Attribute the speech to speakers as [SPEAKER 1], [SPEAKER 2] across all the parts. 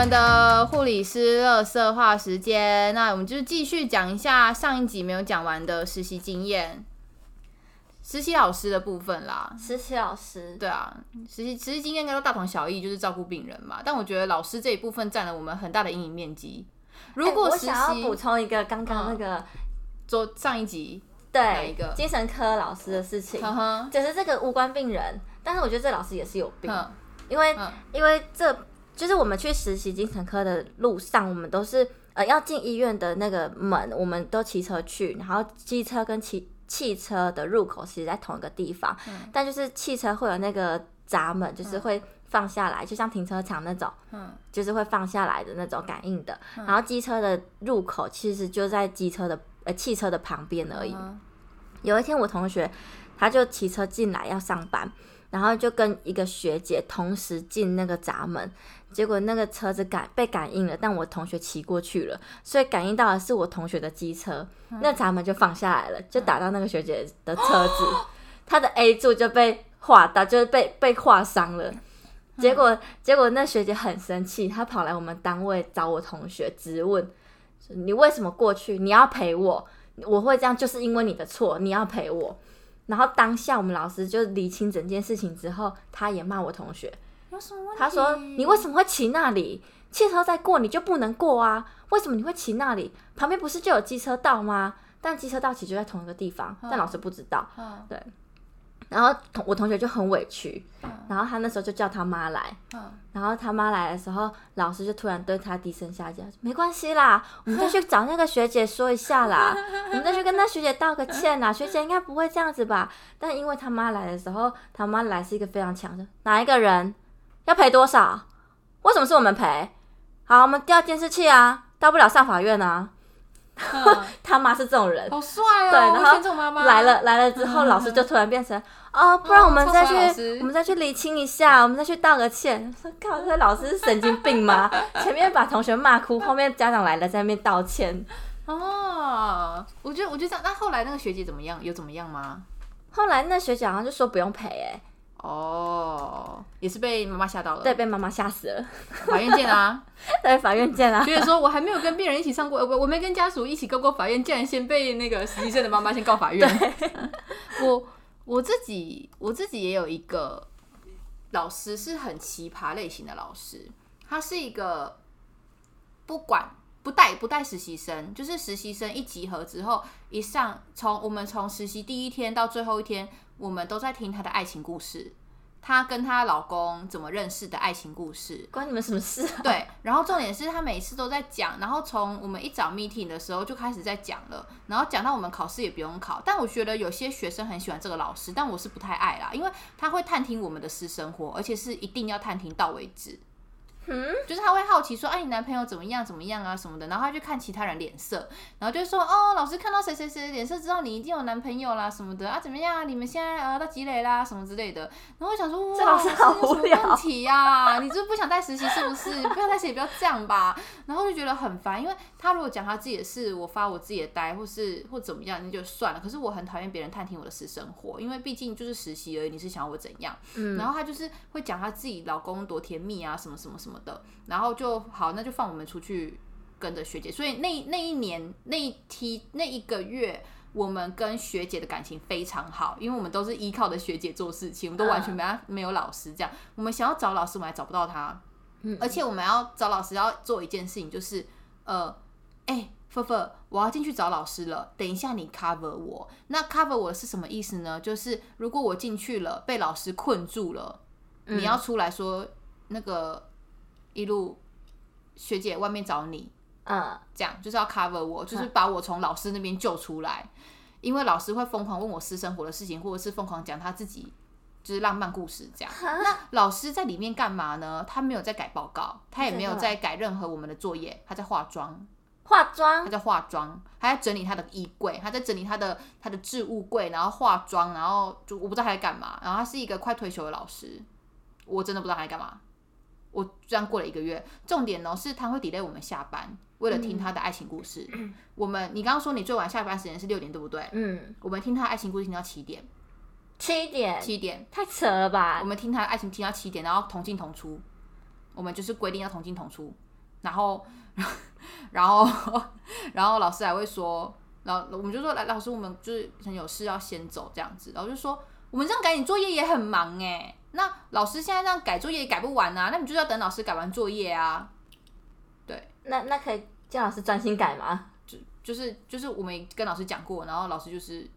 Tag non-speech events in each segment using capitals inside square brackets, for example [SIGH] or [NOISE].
[SPEAKER 1] 们的护理师乐色化时间。那我们就继续讲一下上一集没有讲完的实习经验，实习老师的部分啦。
[SPEAKER 2] 实习老师，
[SPEAKER 1] 对啊，实习实习经验应该都大同小异，就是照顾病人嘛。但我觉得老师这一部分占了我们很大的阴影面积。如果
[SPEAKER 2] 我想要补充一个刚刚那个、
[SPEAKER 1] 做上一集
[SPEAKER 2] 对
[SPEAKER 1] 一个
[SPEAKER 2] 精神科老师的事情，就是这个无关病人，但是我觉得这老师也是有病，
[SPEAKER 1] 嗯
[SPEAKER 2] 因为、
[SPEAKER 1] 嗯
[SPEAKER 2] 因为这就是我们去实习精神科的路上，我们都是呃要进医院的那个门，我们都骑车去，然后机车跟骑汽车的入口其实在同一个地方，但就是汽车会有那个闸门，就是会放下来，就像停车场那种，
[SPEAKER 1] 嗯。
[SPEAKER 2] 就是会放下来的那种感应的。然后机车的入口其实就在机车的呃汽车的旁边而已。
[SPEAKER 1] 嗯
[SPEAKER 2] 有一天我同学他就骑车进来要上班，然后就跟一个学姐同时进那个闸门，结果那个车子感被感应了，但我同学骑过去了，所以感应到的是我同学的机车，那闸门就放下来了，就打到那个学姐的车子，[GASPS] 她的 A 柱就被划到，就是被被划伤了。结果，结果那学姐很生气，她跑来我们单位找我同学，质问你为什么过去？你要赔我，我会这样就是因为你的错，你要赔我。然后当下我们老师就理清整件事情之后，他也骂我同学，
[SPEAKER 1] 有什么问题？
[SPEAKER 2] 他说你为什么会骑那里？汽车在过你就不能过啊？为什么你会骑那里？旁边不是就有机车道吗？但机车道其实就在同一个地方，但老师不知道。
[SPEAKER 1] 嗯
[SPEAKER 2] 然后同我同学就很委屈，然后他那时候就叫他妈来，
[SPEAKER 1] 嗯
[SPEAKER 2] 然后他妈来的时候，老师就突然对他低声下气，没关系啦，我们再去找那个学姐说一下啦，[LAUGHS] 我们再去跟那学姐道个歉啦，学姐应该不会这样子吧？但因为他妈来的时候，他妈来是一个非常强的，哪一个人要赔多少？为什么是我们赔？好，我们调监视器啊，到不了上法院啊。
[SPEAKER 1] 嗯 [LAUGHS]
[SPEAKER 2] 他妈是这种人，
[SPEAKER 1] 好帅哦！
[SPEAKER 2] 对，然后来了来了之后，老师就突然变成 [LAUGHS] 哦，不然我们再去我们再去理清一下，我们再去道个歉。说靠，这老师是神经病吗？[LAUGHS] 前面把同学骂哭，后面家长来了在那边道歉。
[SPEAKER 1] 哦，我觉得我觉得这样。那后来那个学姐怎么样？有怎么样吗？
[SPEAKER 2] 后来那学姐好像就说不用赔，哎，
[SPEAKER 1] 哦，也是被妈妈吓到了。
[SPEAKER 2] 对，，被妈妈吓死了。
[SPEAKER 1] 法院见啊！[LAUGHS]
[SPEAKER 2] 对，法院见啊。
[SPEAKER 1] 觉得说我还没有跟病人一起上过，呃我我没跟家属一起告过法院，竟然先被那个实习生的妈妈先告法院。[LAUGHS] 我我自己我自己也有一个老师是很奇葩类型的老师，他是一个不管不带不带实习生，就是实习生一集合之后一上，从我们从实习第一天到最后一天，我们都在听他的爱情故事。她跟她老公怎么认识的爱情故事，
[SPEAKER 2] 关你们什么事、啊？
[SPEAKER 1] 对，然后重点是他每次都在讲，然后从我们一早 meeting 的时候就开始在讲了，然后讲到我们考试也不用考。但我觉得有些学生很喜欢这个老师，但我是不太爱啦，因为他会探听我们的私生活，而且是一定要探听到为止。
[SPEAKER 2] 嗯，
[SPEAKER 1] 就是他会好奇说，哎、你男朋友怎么样怎么样啊什么的，然后他就看其他人脸色，然后就说，哦，老师看到谁谁谁的脸色，知道你一定有男朋友啦什么的啊，怎么样啊？你们现在呃到积累啦什么之类的。然后我想说，哇，
[SPEAKER 2] 这老师好无聊 [LAUGHS]
[SPEAKER 1] 问题呀、你是不是不想带实习是不是？不要带实习，不要这样吧。然后就觉得很烦，因为他如果讲他自己的事，我发我自己的呆，或是或怎么样，那就算了。可是我很讨厌别人探听我的私生活，因为毕竟就是实习而已，你是想要我怎样？
[SPEAKER 2] 嗯
[SPEAKER 1] 然后他就是会讲他自己老公多甜蜜啊，什么什么什么的，然后就好，那就放我们出去跟着学姐。所以那那一年那一梯那一个月，我们跟学姐的感情非常好，因为我们都是依靠的学姐做事情，我们都完全没他没有老师这样。我们想要找老师，我们还找不到他，嗯而且我们要找老师要做一件事情，就是呃，哎、菲菲，我要进去找老师了。等一下你 cover 我。那 cover 我是什么意思呢？就是如果我进去了，被老师困住了，你要出来说那个一路学姐外面找你，
[SPEAKER 2] 嗯，
[SPEAKER 1] 这样就是要 cover 我，就是把我从老师那边救出来。因为老师会疯狂问我私生活的事情，或者是疯狂讲他自己就是浪漫故事这样。那老师在里面干嘛呢？他没有在改报告，他也没有在改任何我们的作业，他在化妆。
[SPEAKER 2] 化妆
[SPEAKER 1] 他在化妆，他在整理他的衣柜，他在整理他的他的置物柜，然后化妆，然后就我不知道他在干嘛。然后他是一个快退休的老师，我真的不知道他在干嘛。我这样过了一个月，重点呢是他会 delay 我们下班，为了听他的爱情故事。我们你刚刚说你最晚下班时间是六点，对不对？
[SPEAKER 2] 嗯，
[SPEAKER 1] 我们听他的爱情故事听到七点，
[SPEAKER 2] 七点，
[SPEAKER 1] 七点，
[SPEAKER 2] 太扯了吧。
[SPEAKER 1] 我？们听他爱情听到七点，然后同进同出，我们就是规定要同进同出，然后 [LAUGHS] 然后 [LAUGHS] 然后老师还会说，然后我们就说来，老师我们就是很有事要先走这样子，然后就说我们这样赶你作业也很忙哎，那老师现在这样改作业也改不完啊，那你就是要等老师改完作业啊，对
[SPEAKER 2] 那那可以叫老师专心改吗？
[SPEAKER 1] 就就是就是我们跟老师讲过，然后老师就是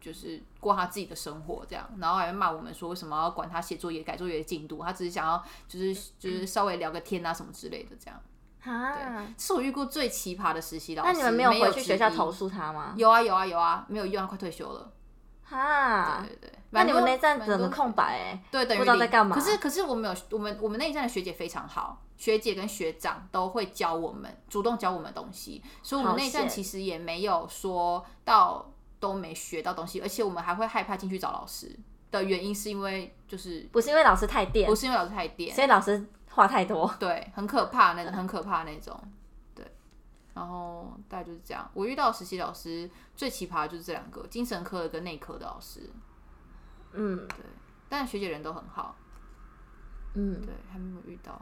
[SPEAKER 1] 就是过他自己的生活这样，然后还骂我们说为什么要管他写作业、改作业的进度，他只是想要就是就是稍微聊个天啊什么之类的这样。
[SPEAKER 2] 啊，
[SPEAKER 1] 这是我遇过最奇葩的实习老师。
[SPEAKER 2] 那你们没有回去学校投？诉他吗？
[SPEAKER 1] 有啊有啊有啊，没有用，他快退休了。
[SPEAKER 2] 哈，
[SPEAKER 1] 对对对，
[SPEAKER 2] 那你们那
[SPEAKER 1] 蛮多
[SPEAKER 2] 站整个空白哎，
[SPEAKER 1] 对，等于
[SPEAKER 2] 不知道在
[SPEAKER 1] 零
[SPEAKER 2] 干嘛
[SPEAKER 1] 可是可是我们有我们我们那一站的学姐非常好，学姐跟学长都会教我们，主动教我们东西，所以我们
[SPEAKER 2] 好
[SPEAKER 1] 那一站其实也没有说到都没学到东西，而且我们还会害怕进去找老师的原因是因为就是
[SPEAKER 2] 不是因为老师太电
[SPEAKER 1] 不，是因为老师太电，
[SPEAKER 2] 所以老师话太多。
[SPEAKER 1] 对，很可怕那很可怕那种，对。然后大概就是这样。我遇到的实习老师最奇葩的就是这两个，精神科的跟内科的老师，
[SPEAKER 2] 嗯
[SPEAKER 1] 对。但学姐人都很好，
[SPEAKER 2] 嗯，
[SPEAKER 1] 对，还没有遇到，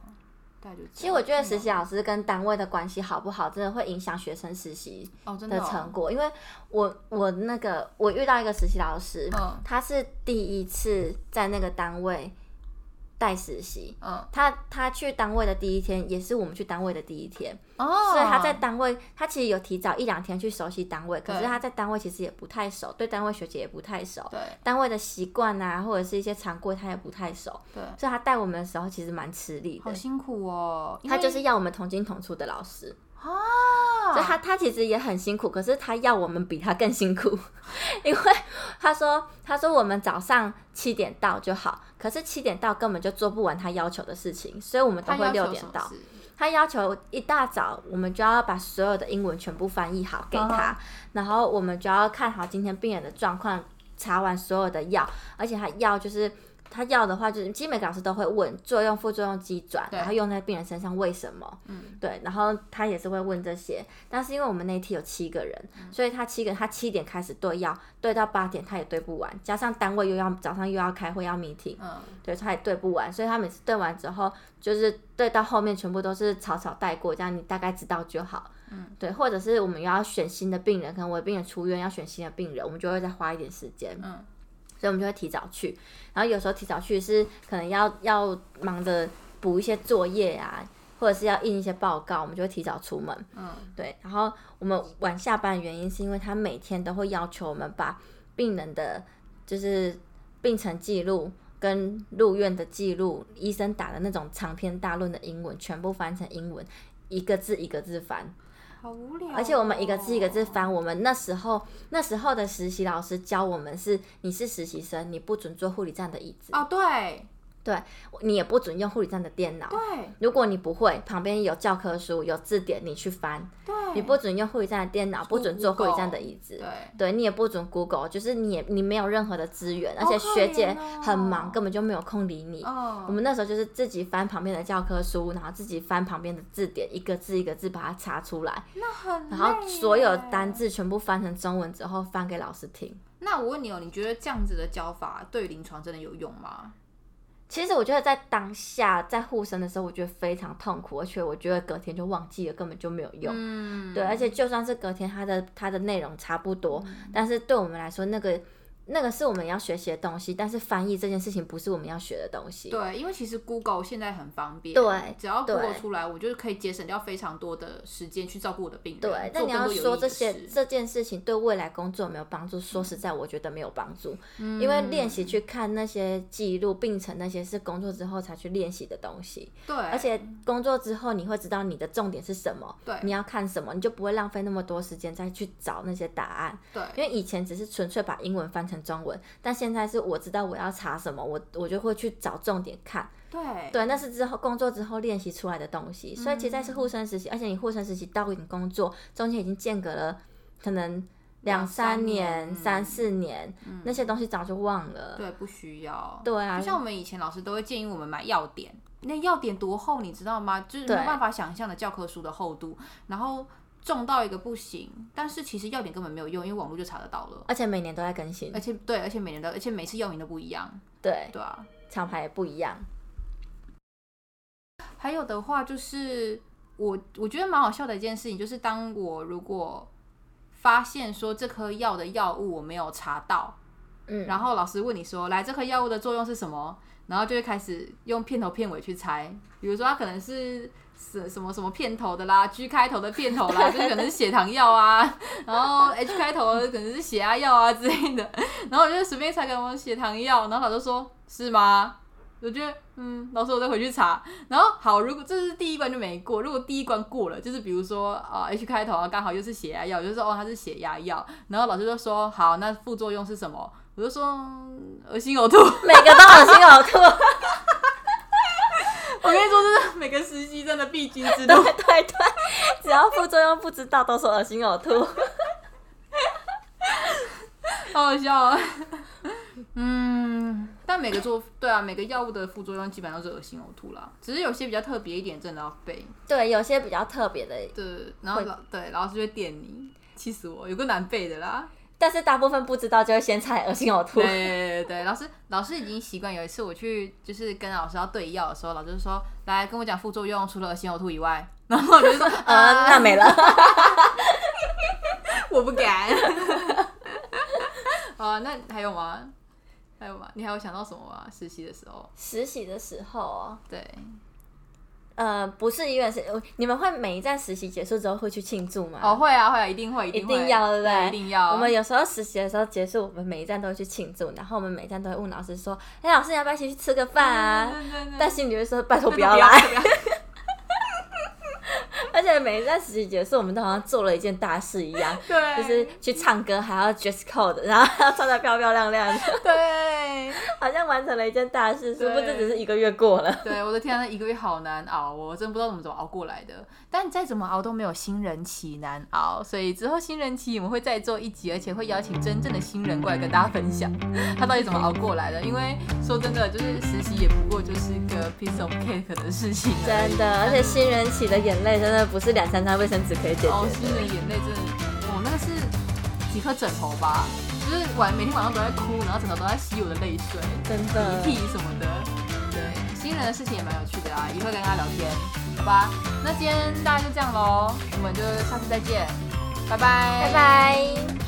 [SPEAKER 1] 大概就是。
[SPEAKER 2] 其实我觉得实习老师跟单位的关系好不好，真的会影响学生实习
[SPEAKER 1] 的
[SPEAKER 2] 成果。因为我我那个我遇到一个实习老师，
[SPEAKER 1] 嗯
[SPEAKER 2] 他是第一次在那个单位带实习。
[SPEAKER 1] 嗯。
[SPEAKER 2] 他他去单位的第一天，也是我们去单位的第一天，
[SPEAKER 1] 哦，
[SPEAKER 2] 所以他在单位，他其实有提早一两天去熟悉单位，可是他在单位其实也不太熟，对单位学姐也不太熟，
[SPEAKER 1] 对。
[SPEAKER 2] 单位的习惯啊，或者是一些常规他也不太熟，
[SPEAKER 1] 对，
[SPEAKER 2] 所以他带我们的时候其实蛮吃力的。
[SPEAKER 1] 好辛苦哦，
[SPEAKER 2] 他就是要我们同进同出的老师，
[SPEAKER 1] 啊，
[SPEAKER 2] 所以他他其实也很辛苦，可是他要我们比他更辛苦，[LAUGHS] 因为他说他说我们早上七点到就好，可是七点到根本就做不完他要求的事情，所以我们都会六点到。他要求一大早我们就要把所有的英文全部翻译好给他
[SPEAKER 1] 嗯
[SPEAKER 2] 然后我们就要看好今天病人的状况，查完所有的药，而且他药就是。他要的话，就是基本每个老师都会问作用、副作用机转，然后用在病人身上为什么？
[SPEAKER 1] 嗯，
[SPEAKER 2] 对，然后他也是会问这些，但是因为我们那一梯有七个人，所以他七个他七点开始对药，对到八点他也对不完，加上单位又要早上又要开会要 meeting，
[SPEAKER 1] 嗯，
[SPEAKER 2] 对，他也对不完，所以他每次对完之后，就是对到后面全部都是草草带过，这样你大概知道就好。
[SPEAKER 1] 嗯，
[SPEAKER 2] 对，或者是我们要选新的病人，可能我的病人出院要选新的病人，我们就会再花一点时间。
[SPEAKER 1] 嗯，
[SPEAKER 2] 所以我们就会提早去，然后有时候提早去是可能要要忙着补一些作业啊，或者是要印一些报告，我们就会提早出门。
[SPEAKER 1] 嗯，
[SPEAKER 2] 对，然后我们晚下班的原因是因为他每天都会要求我们把病人的就是病程记录跟入院的记录，医生打的那种长篇大论的英文，全部翻成英文，一个字一个字翻。
[SPEAKER 1] 好无聊哦、
[SPEAKER 2] 而且我们一个字一个字翻。我们那时候那时候的实习老师教我们是：你是实习生，你不准坐护理站的椅子，
[SPEAKER 1] 哦，对
[SPEAKER 2] 你也不准用护理站的电脑。
[SPEAKER 1] 对
[SPEAKER 2] 如果你不会，旁边有教科书、有字典，你去翻。
[SPEAKER 1] 对，
[SPEAKER 2] 你不准用护理站的电脑，不准坐护理站的椅子。
[SPEAKER 1] 对
[SPEAKER 2] 对你也不准 Google，就是你也你没有任何的资源，而且学姐很忙，根本就没有空理你。哦我
[SPEAKER 1] 哦，
[SPEAKER 2] 们那时候就是自己翻旁边的教科书，然后自己翻旁边的字典，一个字一个字把它查出来，
[SPEAKER 1] 那很
[SPEAKER 2] 然后所有单字全部翻成中文之后翻给老师听。
[SPEAKER 1] 那我问你哦，你觉得这样子的教法对临床真的有用吗？
[SPEAKER 2] 其实我觉得在当下在护生的时候，我觉得非常痛苦，而且我觉得隔天就忘记了，根本就没有用。
[SPEAKER 1] 嗯，
[SPEAKER 2] 对，而且就算是隔天它的它的内容差不多，
[SPEAKER 1] 嗯
[SPEAKER 2] 但是对我们来说，那个那个是我们要学习的东西，但是翻译这件事情不是我们要学的东西。
[SPEAKER 1] 对，因为其实 Google 现在很方便，
[SPEAKER 2] 对
[SPEAKER 1] 只要
[SPEAKER 2] 对
[SPEAKER 1] Google 出来，我就是可以节省掉非常多的时间去照顾我的病人。
[SPEAKER 2] 对，那你要说这些这件事情对未来工作有没有帮助？说实在，我觉得没有帮助，
[SPEAKER 1] 嗯
[SPEAKER 2] 因为练习去看那些记录、病程那些是工作之后才去练习的东西，
[SPEAKER 1] 对，
[SPEAKER 2] 而且工作之后你会知道你的重点是什么，
[SPEAKER 1] 对
[SPEAKER 2] 你要看什么，你就不会浪费那么多时间再去找那些答案。
[SPEAKER 1] 对
[SPEAKER 2] 因为以前只是纯粹把英文翻成中文，但现在是我知道我要查什么，我我就会去找重点看。
[SPEAKER 1] 对
[SPEAKER 2] 对，那是之后工作之后练习出来的东西。所以其实在是护生实习，而且你护生实习到你工作中间已经间隔了可能两
[SPEAKER 1] 两三
[SPEAKER 2] 三
[SPEAKER 1] 年
[SPEAKER 2] 年、三四年，那些东西早就忘了。
[SPEAKER 1] 对，不需要。
[SPEAKER 2] 对啊
[SPEAKER 1] 就，像我们以前老师都会建议我们买要点，那要点多厚你知道吗？就是没有办法想象的教科书的厚度。然后重到一个不行，但是其实药典根本没有用，因为网络就查得到了。
[SPEAKER 2] 而且每年都在更新
[SPEAKER 1] 而，且对，而且每年都，而且每次药名都不一样，
[SPEAKER 2] 对，
[SPEAKER 1] 对啊。
[SPEAKER 2] 厂牌也不一样。
[SPEAKER 1] 还有的话就是我我觉得蛮好笑的一件事情，就是当我如果发现说这颗药的药物我没有查到，
[SPEAKER 2] 嗯，
[SPEAKER 1] 然后老师问你说，来这颗药物的作用是什么？然后就会开始用片头片尾去猜，比如说它可能是什什么什么片头的啦，G 开头的片头啦，[LAUGHS] 就是可能是血糖药啊，然后 H 开头的可能是血压药啊之类的，然后我就随便猜个什么血糖药，然后老师说是吗？我觉得嗯，老师我再回去查，然后好，如果这是第一关就没过，如果第一关过了，就是比如说啊、H 开头啊，刚好又是血压药，我就说哦它是血压药，然后老师就说好，那副作用是什么？我就说嗯恶心呕吐。
[SPEAKER 2] 每个都恶心呕吐。[LAUGHS]
[SPEAKER 1] 我跟你说，就是每个实的必经之
[SPEAKER 2] 对
[SPEAKER 1] 路。
[SPEAKER 2] 对对，只要副作用不知道，都说恶心呕吐。[LAUGHS]
[SPEAKER 1] 好好笑啊！嗯，但每个做对啊，每个药物的副作用基本上都是恶心呕吐啦，只是有些比较特别一点，真的要背。
[SPEAKER 2] 对，有些比较特别的，
[SPEAKER 1] 对，然后老对老师就会电你，气死我，有个难背的啦。
[SPEAKER 2] 但是大部分不知道就会先猜恶心呕吐 [LAUGHS]
[SPEAKER 1] 对。对对，老师老师已经习惯。有一次我去就是跟老师要对药的时候，老师就说来跟我讲副作用，除了恶心呕吐以外，然后我就说
[SPEAKER 2] 呃，那没了。
[SPEAKER 1] 我不敢。啊，那还有吗？还有吗？你还有想到什么吗？实习的时候，
[SPEAKER 2] 实习的时候，
[SPEAKER 1] 对，
[SPEAKER 2] 呃，不是医院是，呃你们会每一站实习结束之后会去庆祝吗？
[SPEAKER 1] 哦，会啊，会啊，一定会，一定会
[SPEAKER 2] 一定要对不对
[SPEAKER 1] 一定要。
[SPEAKER 2] 我们有时候实习的时候结束，我们每一站都会去庆祝，然后我们每一站都会问老师说：“哎、老师，你要不要一起去吃个饭啊？”但心里会说：“拜托
[SPEAKER 1] 不
[SPEAKER 2] 不要来。且每一段实习结束，我们都好像做了一件大事一样，[LAUGHS]
[SPEAKER 1] 对，
[SPEAKER 2] 就是去唱歌，还要 dress code，然后还要穿的漂漂亮亮的，[LAUGHS]
[SPEAKER 1] 对
[SPEAKER 2] 好像完成了一件大事，殊不知只是一个月过了。
[SPEAKER 1] 对，我的天啊，那一个月好难熬哦，我真不知道怎么怎么熬过来的。但再怎么熬都没有新人期难熬，所以之后新人期我们会再做一集，而且会邀请真正的新人过来跟大家分享他到底怎么熬过来的。因为说真的，就是实习也不过就是个 piece of cake 的事情，
[SPEAKER 2] 真的，而且新人期的眼泪真的不是两三张卫生纸可以解决
[SPEAKER 1] 哦，
[SPEAKER 2] 的。
[SPEAKER 1] 新人眼泪真的，哦，那个是几颗枕头吧，就是晚每天晚上都在哭，然后枕头都在吸我的泪水。
[SPEAKER 2] 真的
[SPEAKER 1] 鼻涕什么的。对，新人的事情也蛮有趣的啦，也会跟他聊天，好吧？那今天大家就这样喽，我们就下次再见，拜拜，
[SPEAKER 2] 拜拜。